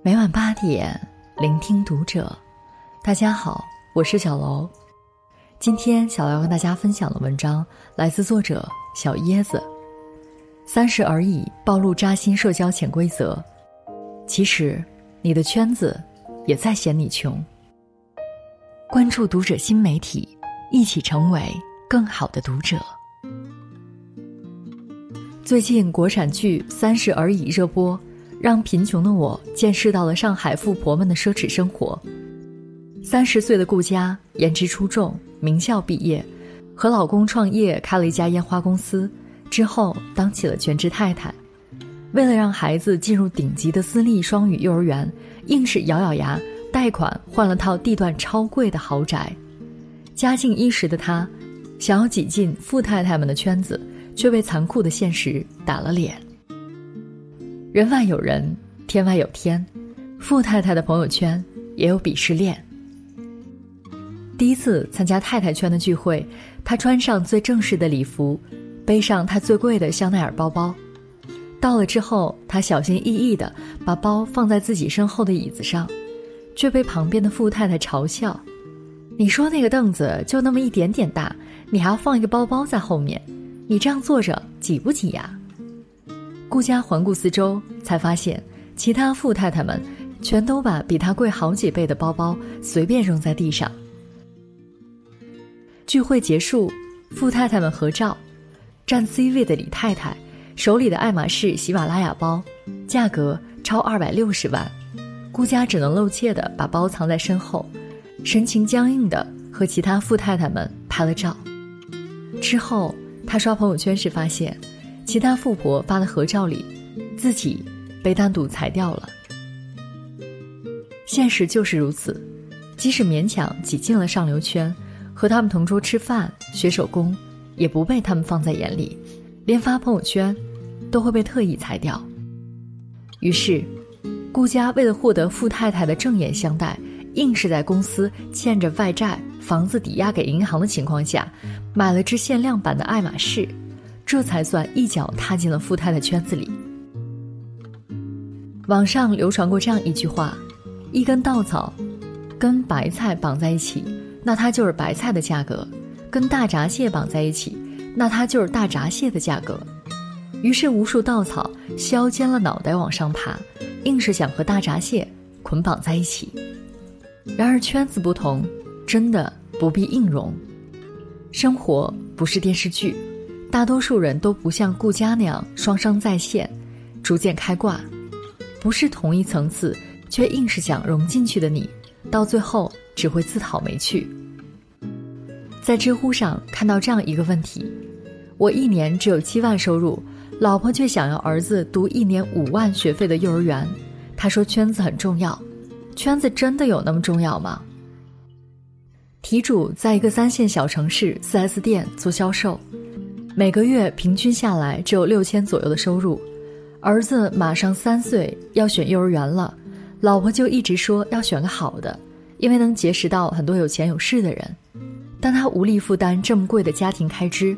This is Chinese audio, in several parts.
每晚八点，聆听读者。大家好，我是小楼。今天小楼要跟大家分享的文章来自作者小椰子。三十而已，暴露扎心社交潜规则。其实，你的圈子也在嫌你穷。关注读者新媒体，一起成为更好的读者。最近国产剧《三十而已》热播。让贫穷的我见识到了上海富婆们的奢侈生活。三十岁的顾佳，颜值出众，名校毕业，和老公创业开了一家烟花公司，之后当起了全职太太。为了让孩子进入顶级的私立双语幼儿园，硬是咬咬牙贷款换了套地段超贵的豪宅。家境殷实的她，想要挤进富太太们的圈子，却被残酷的现实打了脸。人外有人，天外有天。富太太的朋友圈也有鄙视链。第一次参加太太圈的聚会，她穿上最正式的礼服，背上她最贵的香奈儿包包。到了之后，她小心翼翼地把包放在自己身后的椅子上，却被旁边的富太太嘲笑：“你说那个凳子就那么一点点大，你还要放一个包包在后面，你这样坐着挤不挤呀？”顾家环顾四周，才发现其他富太太们全都把比她贵好几倍的包包随便扔在地上。聚会结束，富太太们合照，占 C 位的李太太手里的爱马仕喜马拉雅包，价格超二百六十万，顾家只能露怯的把包藏在身后，神情僵硬的和其他富太太们拍了照。之后，他刷朋友圈时发现。其他富婆发的合照里，自己被单独裁掉了。现实就是如此，即使勉强挤进了上流圈，和他们同桌吃饭、学手工，也不被他们放在眼里，连发朋友圈都会被特意裁掉。于是，顾家为了获得富太太的正眼相待，硬是在公司欠着外债、房子抵押给银行的情况下，买了只限量版的爱马仕。这才算一脚踏进了富太太圈子里。网上流传过这样一句话：一根稻草跟白菜绑在一起，那它就是白菜的价格；跟大闸蟹绑在一起，那它就是大闸蟹的价格。于是，无数稻草削尖了脑袋往上爬，硬是想和大闸蟹捆绑在一起。然而，圈子不同，真的不必硬融。生活不是电视剧。大多数人都不像顾家那样双商在线，逐渐开挂，不是同一层次，却硬是想融进去的你，到最后只会自讨没趣。在知乎上看到这样一个问题：我一年只有七万收入，老婆却想要儿子读一年五万学费的幼儿园。他说圈子很重要，圈子真的有那么重要吗？题主在一个三线小城市 4S 店做销售。每个月平均下来只有六千左右的收入，儿子马上三岁要选幼儿园了，老婆就一直说要选个好的，因为能结识到很多有钱有势的人，但他无力负担这么贵的家庭开支，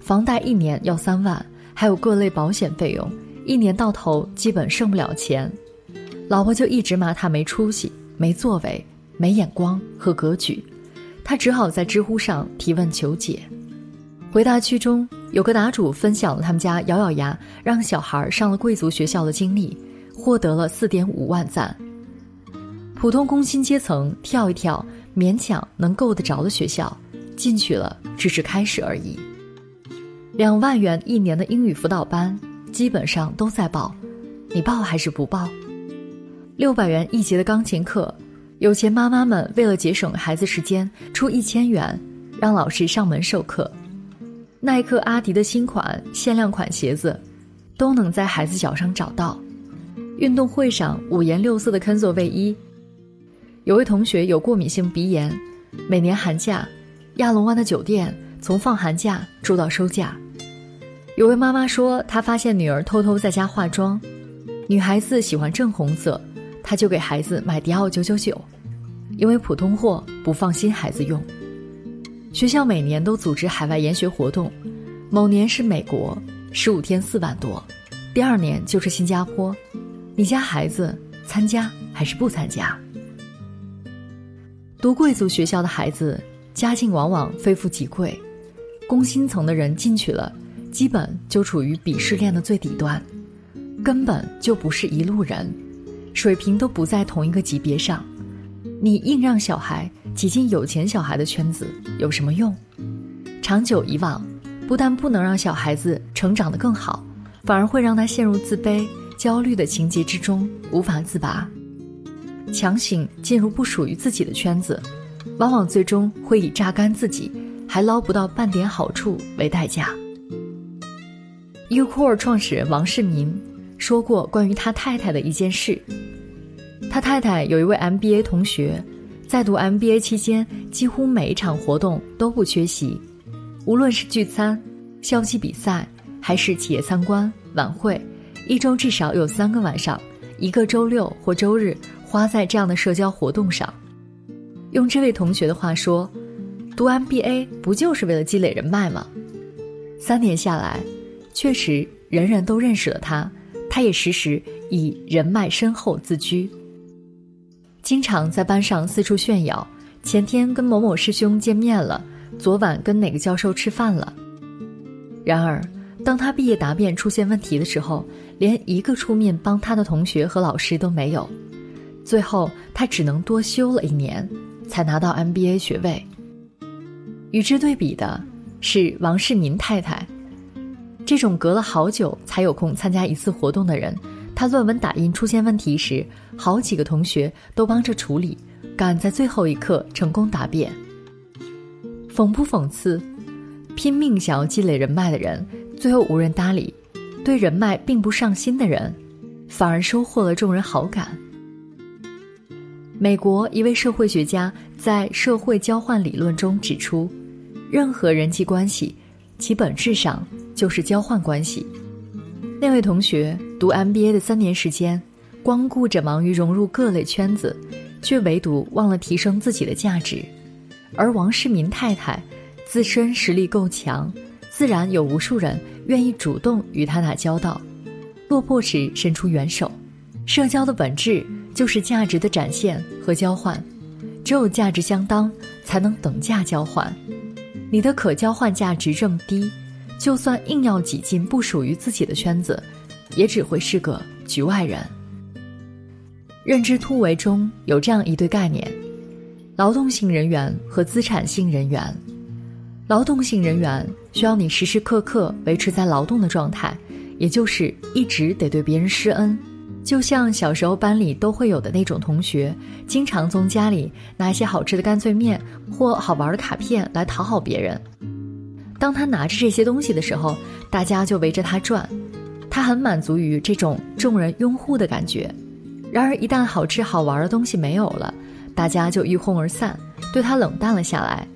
房贷一年要三万，还有各类保险费用，一年到头基本剩不了钱，老婆就一直骂他没出息、没作为、没眼光和格局，他只好在知乎上提问求解，回答区中。有个答主分享了他们家咬咬牙让小孩上了贵族学校的经历，获得了四点五万赞。普通工薪阶层跳一跳，勉强能够得着的学校，进去了只是开始而已。两万元一年的英语辅导班，基本上都在报，你报还是不报？六百元一节的钢琴课，有钱妈妈们为了节省孩子时间，出一千元让老师上门授课。耐克、阿迪的新款、限量款鞋子，都能在孩子脚上找到。运动会上五颜六色的 Kenzo 卫衣。有位同学有过敏性鼻炎，每年寒假，亚龙湾的酒店从放寒假住到收假。有位妈妈说，她发现女儿偷偷在家化妆，女孩子喜欢正红色，她就给孩子买迪奥九九九，因为普通货不放心孩子用。学校每年都组织海外研学活动，某年是美国，十五天四万多，第二年就是新加坡。你家孩子参加还是不参加？读贵族学校的孩子，家境往往非富即贵，工薪层的人进去了，基本就处于鄙视链的最底端，根本就不是一路人，水平都不在同一个级别上。你硬让小孩挤进有钱小孩的圈子，有什么用？长久以往，不但不能让小孩子成长得更好，反而会让他陷入自卑、焦虑的情节之中，无法自拔。强行进入不属于自己的圈子，往往最终会以榨干自己，还捞不到半点好处为代价。Ucore 创始人王世民说过关于他太太的一件事。他太太有一位 MBA 同学，在读 MBA 期间，几乎每一场活动都不缺席，无论是聚餐、校际比赛，还是企业参观、晚会，一周至少有三个晚上，一个周六或周日花在这样的社交活动上。用这位同学的话说，读 MBA 不就是为了积累人脉吗？三年下来，确实人人都认识了他，他也时时以人脉深厚自居。经常在班上四处炫耀，前天跟某某师兄见面了，昨晚跟哪个教授吃饭了。然而，当他毕业答辩出现问题的时候，连一个出面帮他的同学和老师都没有。最后，他只能多修了一年，才拿到 MBA 学位。与之对比的是王世民太太，这种隔了好久才有空参加一次活动的人。他论文打印出现问题时，好几个同学都帮着处理，赶在最后一刻成功答辩。讽不讽刺？拼命想要积累人脉的人，最后无人搭理；对人脉并不上心的人，反而收获了众人好感。美国一位社会学家在社会交换理论中指出，任何人际关系，其本质上就是交换关系。那位同学读 MBA 的三年时间，光顾着忙于融入各类圈子，却唯独忘了提升自己的价值。而王世民太太自身实力够强，自然有无数人愿意主动与他打交道，落魄时伸出援手。社交的本质就是价值的展现和交换，只有价值相当，才能等价交换。你的可交换价值这么低。就算硬要挤进不属于自己的圈子，也只会是个局外人。认知突围中有这样一对概念：劳动性人员和资产性人员。劳动性人员需要你时时刻刻维持在劳动的状态，也就是一直得对别人施恩，就像小时候班里都会有的那种同学，经常从家里拿一些好吃的干脆面或好玩的卡片来讨好别人。当他拿着这些东西的时候，大家就围着他转，他很满足于这种众人拥护的感觉。然而，一旦好吃好玩的东西没有了，大家就一哄而散，对他冷淡了下来。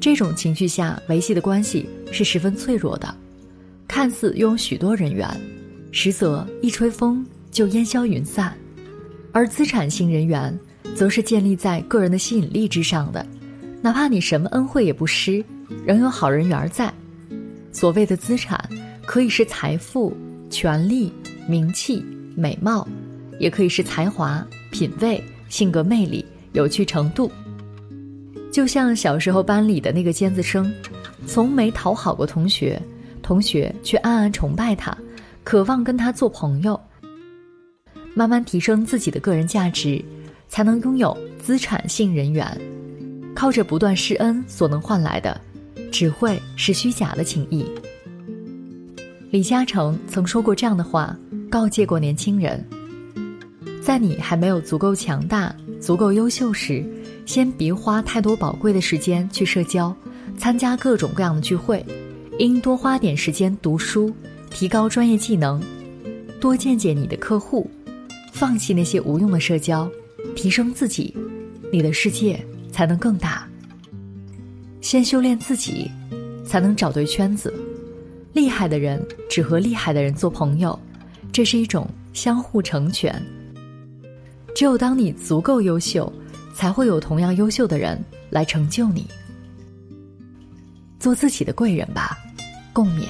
这种情绪下维系的关系是十分脆弱的，看似拥有许多人缘，实则一吹风就烟消云散。而资产型人缘，则是建立在个人的吸引力之上的，哪怕你什么恩惠也不施。仍有好人缘在。所谓的资产，可以是财富、权力、名气、美貌，也可以是才华、品味、性格魅力、有趣程度。就像小时候班里的那个尖子生，从没讨好过同学，同学却暗暗崇拜他，渴望跟他做朋友。慢慢提升自己的个人价值，才能拥有资产性人缘。靠着不断施恩所能换来的。只会是虚假的情谊。李嘉诚曾说过这样的话，告诫过年轻人：在你还没有足够强大、足够优秀时，先别花太多宝贵的时间去社交，参加各种各样的聚会，应多花点时间读书，提高专业技能，多见见你的客户，放弃那些无用的社交，提升自己，你的世界才能更大。先修炼自己，才能找对圈子。厉害的人只和厉害的人做朋友，这是一种相互成全。只有当你足够优秀，才会有同样优秀的人来成就你。做自己的贵人吧，共勉。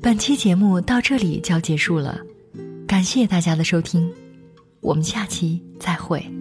本期节目到这里就要结束了，感谢大家的收听，我们下期再会。